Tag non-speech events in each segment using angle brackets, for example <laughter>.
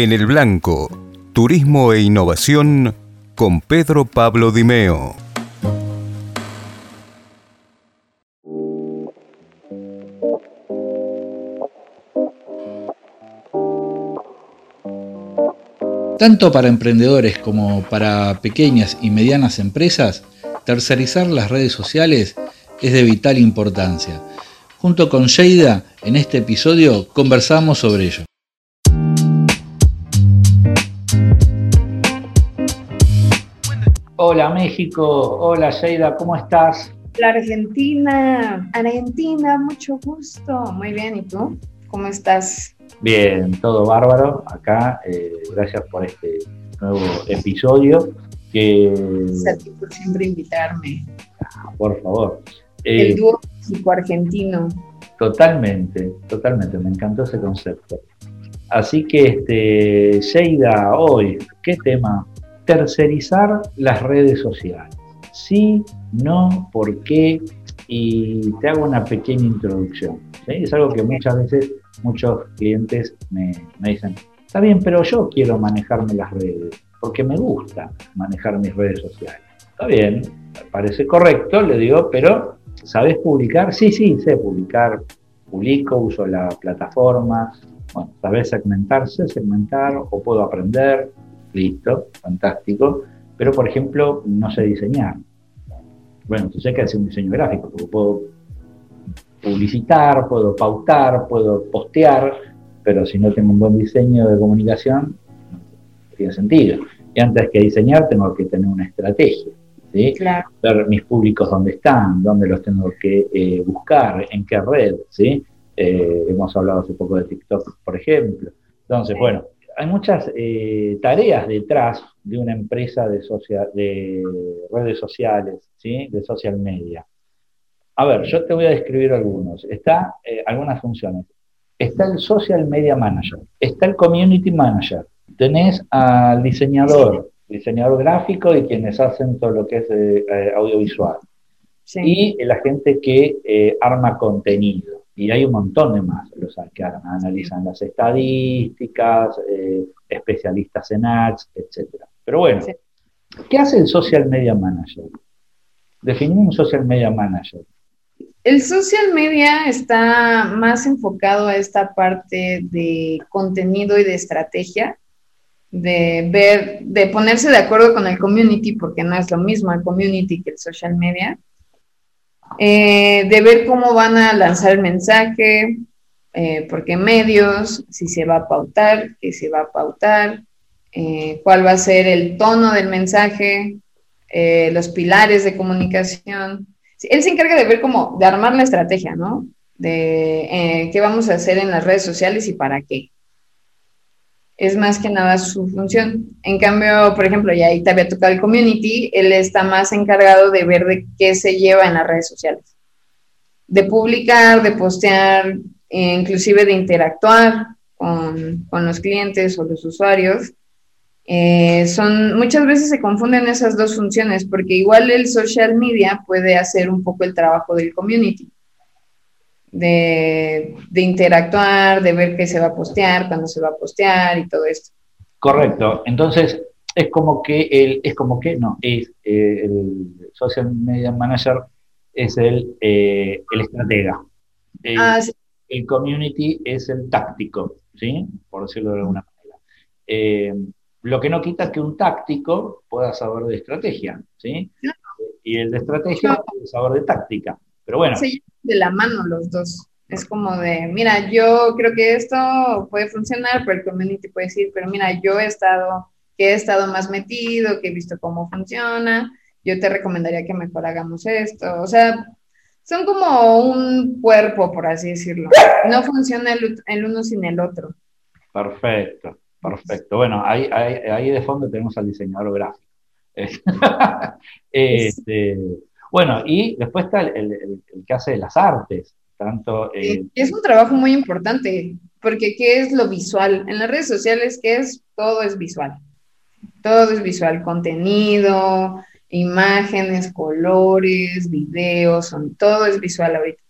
En el Blanco, Turismo e Innovación con Pedro Pablo Dimeo. Tanto para emprendedores como para pequeñas y medianas empresas, tercerizar las redes sociales es de vital importancia. Junto con Sheida, en este episodio conversamos sobre ello. Hola México, hola Sheida, ¿cómo estás? La Argentina, Argentina, mucho gusto. Muy bien, ¿y tú? ¿Cómo estás? Bien, todo bárbaro acá. Eh, gracias por este nuevo episodio. Que... Gracias a ti por siempre invitarme. Ah, por favor. El eh, dúo México-Argentino. Totalmente, totalmente. Me encantó ese concepto. Así que, este, Sheida, hoy, ¿qué tema? Tercerizar las redes sociales. Sí, no, por qué. Y te hago una pequeña introducción. Es algo que muchas veces muchos clientes me, dicen, está bien, pero yo quiero manejarme las redes, porque me gusta manejar mis redes sociales. Está bien, parece correcto, le digo, pero ¿sabes publicar? Sí, sí, sé publicar, publico, uso la plataforma, bueno, ¿sabes segmentar? Sé segmentar o puedo aprender, listo, fantástico, pero por ejemplo, no sé diseñar. Bueno, entonces hay que hacer un diseño gráfico, porque puedo publicitar, puedo pautar, puedo postear, pero si no tengo un buen diseño de comunicación, no tiene sentido. Y antes que diseñar, tengo que tener una estrategia. ¿sí? Ver mis públicos dónde están, dónde los tengo que eh, buscar, en qué red. ¿sí? Eh, hemos hablado hace poco de TikTok, por ejemplo. Entonces, bueno, hay muchas eh, tareas detrás de una empresa de, de redes sociales, ¿sí? de social media. A ver, yo te voy a describir algunos. Está eh, algunas funciones. Está el Social Media Manager, está el Community Manager, tenés al diseñador, diseñador gráfico y quienes hacen todo lo que es eh, audiovisual. Y la gente que arma contenido. Y hay un montón de más, los que analizan las estadísticas, especialistas en ads, etc. Pero bueno, ¿qué hace el Social Media Manager? Definimos un Social Media Manager. El social media está más enfocado a esta parte de contenido y de estrategia, de ver, de ponerse de acuerdo con el community, porque no es lo mismo el community que el social media, eh, de ver cómo van a lanzar el mensaje, eh, por qué medios, si se va a pautar, qué se va a pautar, eh, cuál va a ser el tono del mensaje, los pilares de comunicación él se encarga de ver cómo, de armar la estrategia, ¿no? De eh, qué vamos a hacer en las redes sociales y para qué. Es más que nada su función. En cambio, por ejemplo, ya ahí te había tocado el community, él está más encargado de ver de qué se lleva en las redes sociales. De publicar, de postear, e inclusive de interactuar con, con los clientes o los usuarios eh, son, muchas veces se confunden esas dos funciones porque igual el social media puede hacer un poco el trabajo del community, de, interactuar, de ver qué se va a postear, cuándo se va a postear y todo esto. Correcto. Entonces, es como que el, es como que, no, es eh, el social media manager es el, eh, el estratega. El, ah, el, community es el táctico, ¿sí? Por decirlo de alguna manera. Lo que no quita que un táctico pueda saber de estrategia, ¿sí? Y el de estrategia puede saber de táctica. Pero bueno. Se de la mano los dos. Es como de, mira, yo creo que esto puede funcionar, pero el community puede decir, pero mira, yo he estado, que he estado más metido, que he visto cómo funciona, yo te recomendaría que mejor hagamos esto. O sea, son como un cuerpo, por así decirlo. No funciona el uno sin el otro. Perfecto. Perfecto. Bueno, ahí, ahí, de fondo tenemos al diseñador gráfico. <laughs> este, bueno, y después está el, que hace las artes. Tanto, eh, es un trabajo muy importante, porque ¿qué es lo visual? En las redes sociales, ¿qué es? Todo es visual. Todo es visual, contenido, imágenes, colores, videos, son, todo es visual ahorita.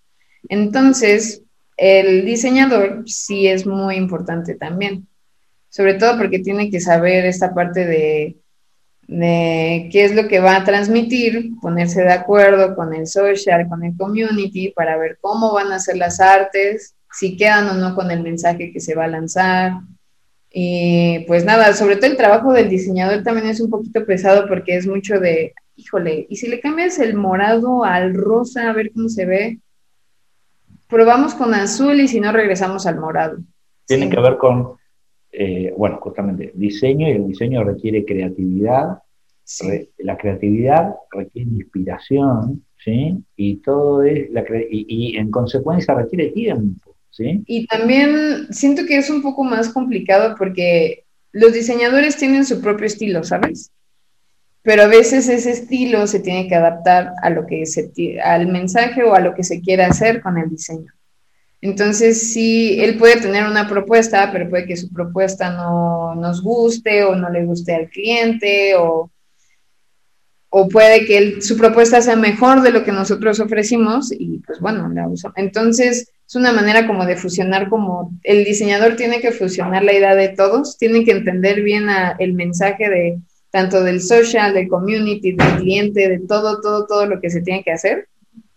Entonces, el diseñador sí es muy importante también sobre todo porque tiene que saber esta parte de, de qué es lo que va a transmitir, ponerse de acuerdo con el social, con el community, para ver cómo van a ser las artes, si quedan o no con el mensaje que se va a lanzar. Y pues nada, sobre todo el trabajo del diseñador también es un poquito pesado porque es mucho de, híjole, y si le cambias el morado al rosa, a ver cómo se ve, probamos con azul y si no regresamos al morado. Tiene que ver con, eh, bueno, justamente, diseño y el diseño requiere creatividad. la creatividad requiere inspiración, ¿sí? Y todo es, la y, en consecuencia requiere tiempo, ¿sí? Y también siento que es un poco más complicado porque los diseñadores tienen su propio estilo, ¿sabes? pero a veces ese estilo se tiene que adaptar a lo que se, al mensaje o a lo que se quiere hacer con el diseño. Entonces, sí, él puede tener una propuesta, pero puede que su propuesta no nos guste o no le guste al cliente o, o puede que su propuesta sea mejor de lo que nosotros ofrecimos y pues bueno, la usamos. Entonces, es una manera como de fusionar, como el diseñador tiene que fusionar la idea de todos, tiene que entender bien el mensaje de tanto del social, del community, del cliente, de todo, todo, todo lo que se tiene que hacer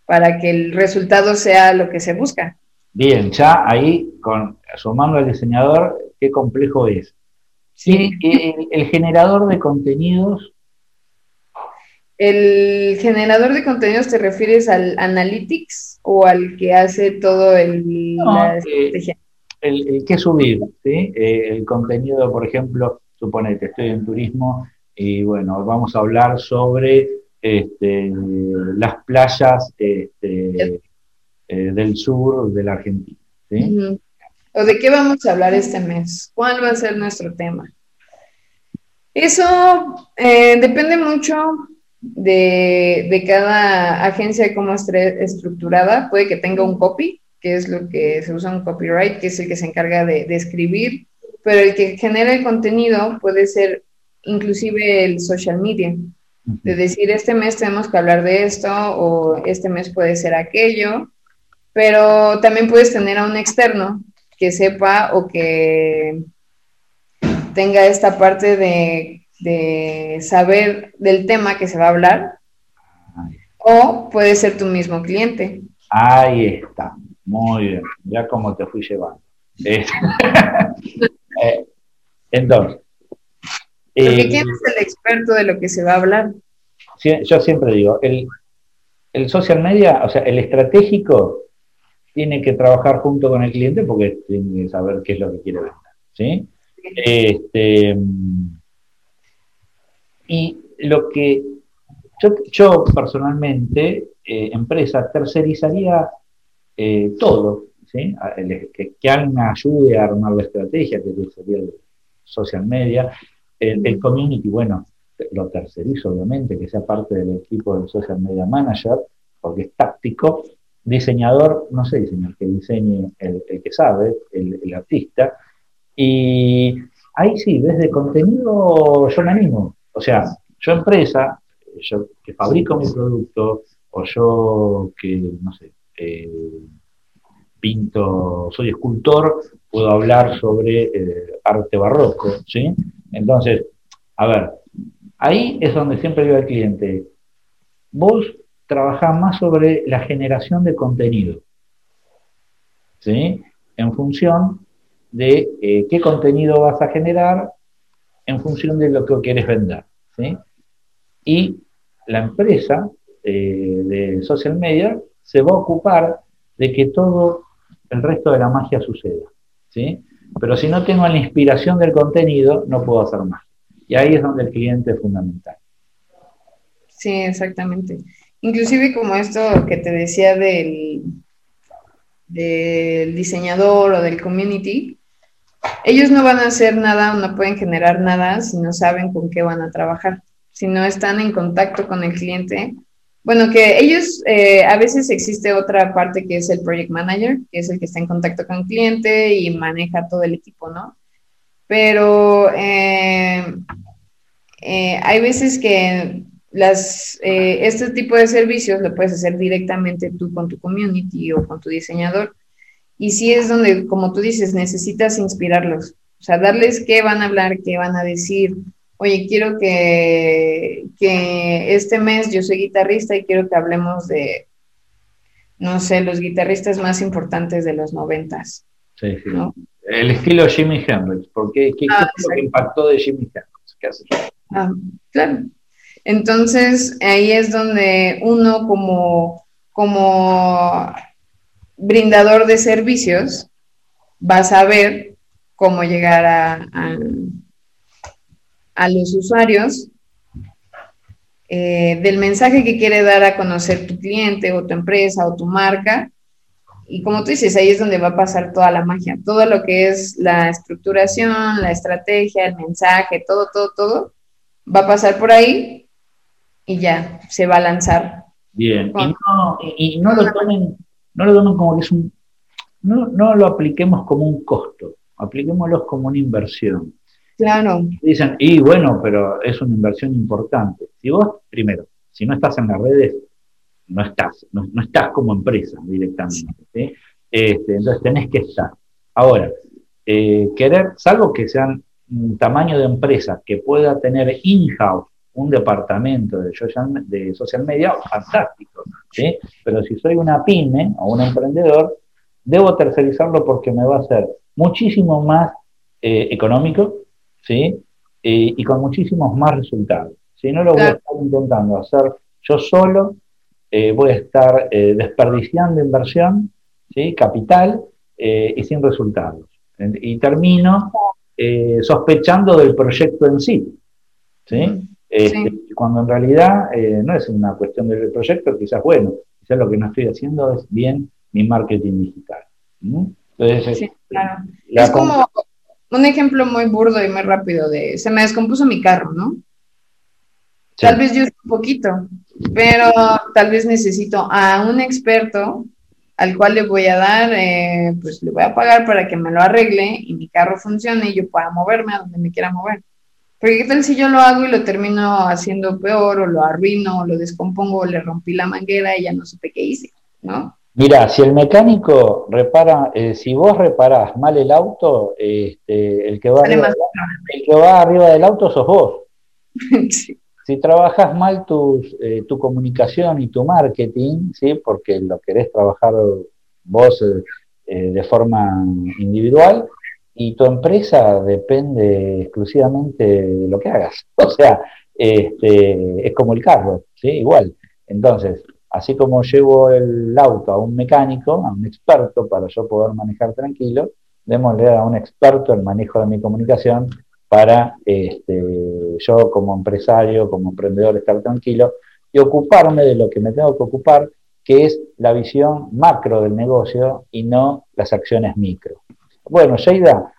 para que el resultado sea lo que se busca. Bien, ya ahí, con, sumando al diseñador, qué complejo es. Sí. El, generador de contenidos. ¿El generador de contenidos te refieres al analytics o al que hace todo el, la estrategia? el, el que subir, ¿sí? Eh, el contenido, por ejemplo, suponete, estoy en turismo y bueno, vamos a hablar sobre este, las playas este, eh, del sur de la Argentina. ¿O de qué vamos a hablar este mes? ¿Cuál va a ser nuestro tema? Eso eh, depende mucho de, cada agencia cómo esté estructurada. Puede que tenga un copy, que es lo que se usa un copyright, que es el que se encarga de, de escribir, pero el que genera el contenido puede ser inclusive el social media, de decir, este mes tenemos que hablar de esto o este mes puede ser aquello, pero también puedes tener a un externo que sepa o que tenga esta parte de, de saber del tema que se va a hablar, o puede ser tu mismo cliente. Ahí está, muy bien, ya como te fui llevando. <laughs> Eh, entonces, porque ¿quién es el experto de lo que se va a hablar? Yo siempre digo, el, social media, o sea, el estratégico tiene que trabajar junto con el cliente porque tiene que saber qué es lo que quiere vender. ¿sí? Este, y lo que yo, personalmente, eh, empresa, tercerizaría eh, todo, ¿sí? que, alguien ayude a armar la estrategia, que sería el social media, el, community, bueno, lo tercerizo obviamente, que sea parte del equipo del social media manager, porque es táctico. Diseñador, no sé diseñar, que diseñe el, que sabe, el, artista. Y ahí sí, desde contenido yo me animo. O sea, yo empresa, yo que fabrico mi producto, o yo que, no sé, eh, pinto, soy escultor, puedo hablar sobre eh, arte barroco, ¿sí? Entonces, a ver, ahí es donde siempre digo al cliente, vos trabajás más sobre la generación de contenido, ¿sí? En función de eh, qué contenido vas a generar, en función de lo que quieres vender, ¿sí? Y la empresa eh, de social media se va a ocupar de que todo el resto de la magia suceda, ¿sí? Pero si no tengo la inspiración del contenido, no puedo hacer más. Y ahí es donde el cliente es fundamental. Sí, exactamente. Inclusive como esto que te decía del, del diseñador o del community, ellos no van a hacer nada o no pueden generar nada si no saben con qué van a trabajar, si no están en contacto con el cliente bueno, que ellos, eh, a veces existe otra parte que es el project manager, que es el que está en contacto con el cliente y maneja todo el equipo, ¿no? Pero eh, eh, hay veces que las, este tipo de servicios lo puedes hacer directamente tú con tu community o con tu diseñador. Y sí es donde, como tú dices, necesitas inspirarlos. O sea, darles qué van a hablar, qué van a decir. Oye, quiero que, que este mes yo soy guitarrista y quiero que hablemos de, no sé, los guitarristas más importantes de los noventas. Sí, sí. El estilo Jimi Hendrix, porque ¿qué, ah, lo que impactó de Jimi Hendrix? ¿Qué hace? Ah, claro. Entonces, ahí es donde uno como, como brindador de servicios va a saber cómo llegar a, a, los usuarios eh, del mensaje que quiere dar a conocer tu cliente o tu empresa o tu marca. Y como tú dices, ahí es donde va a pasar toda la magia, todo lo que es la estructuración, la estrategia, el mensaje, todo, todo, todo, va a pasar por ahí y ya se va a lanzar. Bien, y, no, lo tomen, no lo tomen como que es un, no, no lo apliquemos como un costo, apliquémoslo como una inversión. Claro. Dicen, y bueno, pero es una inversión importante. Si vos, primero, si no estás en las redes, no estás, no, estás como empresa directamente. Este, entonces tenés que estar. Ahora, eh, querer, salvo que sean un tamaño de empresa que pueda tener in-house un departamento de social, de social media, fantástico. ¿sí? Pero si soy una pyme o un emprendedor, debo tercerizarlo porque me va a ser muchísimo más eh, económico ¿sí? Eh, y con muchísimos más resultados. Si no lo voy a estar intentando hacer yo solo, eh, voy a estar desperdiciando inversión, ¿sí? capital y sin resultados. Y termino sospechando del proyecto en sí. ¿sí? Este, cuando en realidad eh, no es una cuestión del proyecto, quizás bueno, quizás lo que no estoy haciendo es bien mi marketing digital. Entonces, sí, claro. Es como un ejemplo muy burdo y muy rápido de, se me descompuso mi carro, ¿no? Tal vez yo un poquito, pero tal vez necesito a un experto al cual le voy a dar, eh, pues le voy a pagar para que me lo arregle y mi carro funcione y yo pueda moverme a donde me quiera mover. Porque qué tal si yo lo hago y lo termino haciendo peor, o lo arruino, o lo descompongo, o le rompí la manguera y ya no supe qué hice, ¿no? Mira, si el mecánico repara, eh, si vos reparás mal el auto, este, el, que va arriba, el que va arriba del auto sos vos. <laughs> Si trabajas mal eh, tu comunicación y tu marketing, ¿sí? porque lo querés trabajar vos eh, de forma individual, y tu empresa depende exclusivamente de lo que hagas. <laughs> O sea, este, es como el carro, ¿sí? Igual. Entonces, así como llevo el auto a un mecánico, a un experto para yo poder manejar tranquilo, démosle a un experto el manejo de mi comunicación para este, yo como empresario, como emprendedor estar tranquilo y ocuparme de lo que me tengo que ocupar, que es la visión macro del negocio y no las acciones micro. Bueno, Sheida,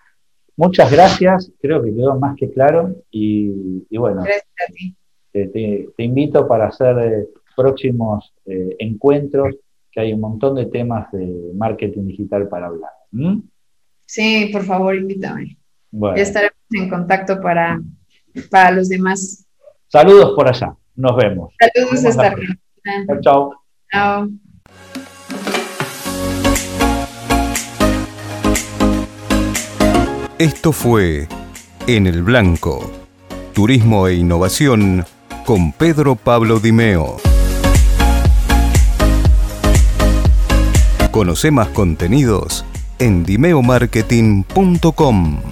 muchas gracias, creo que quedó más que claro y, bueno, Te, invito para hacer eh, próximos eh, encuentros, que hay un montón de temas de marketing digital para hablar. Sí, por favor, invítame. Ya estaremos en contacto para, para los demás. Saludos por allá, nos vemos. Saludos, hasta Chao, chao. Chao. Esto fue En el Blanco, Turismo e Innovación con Pedro Pablo Dimeo. Conoce más contenidos en dimeomarketing.com.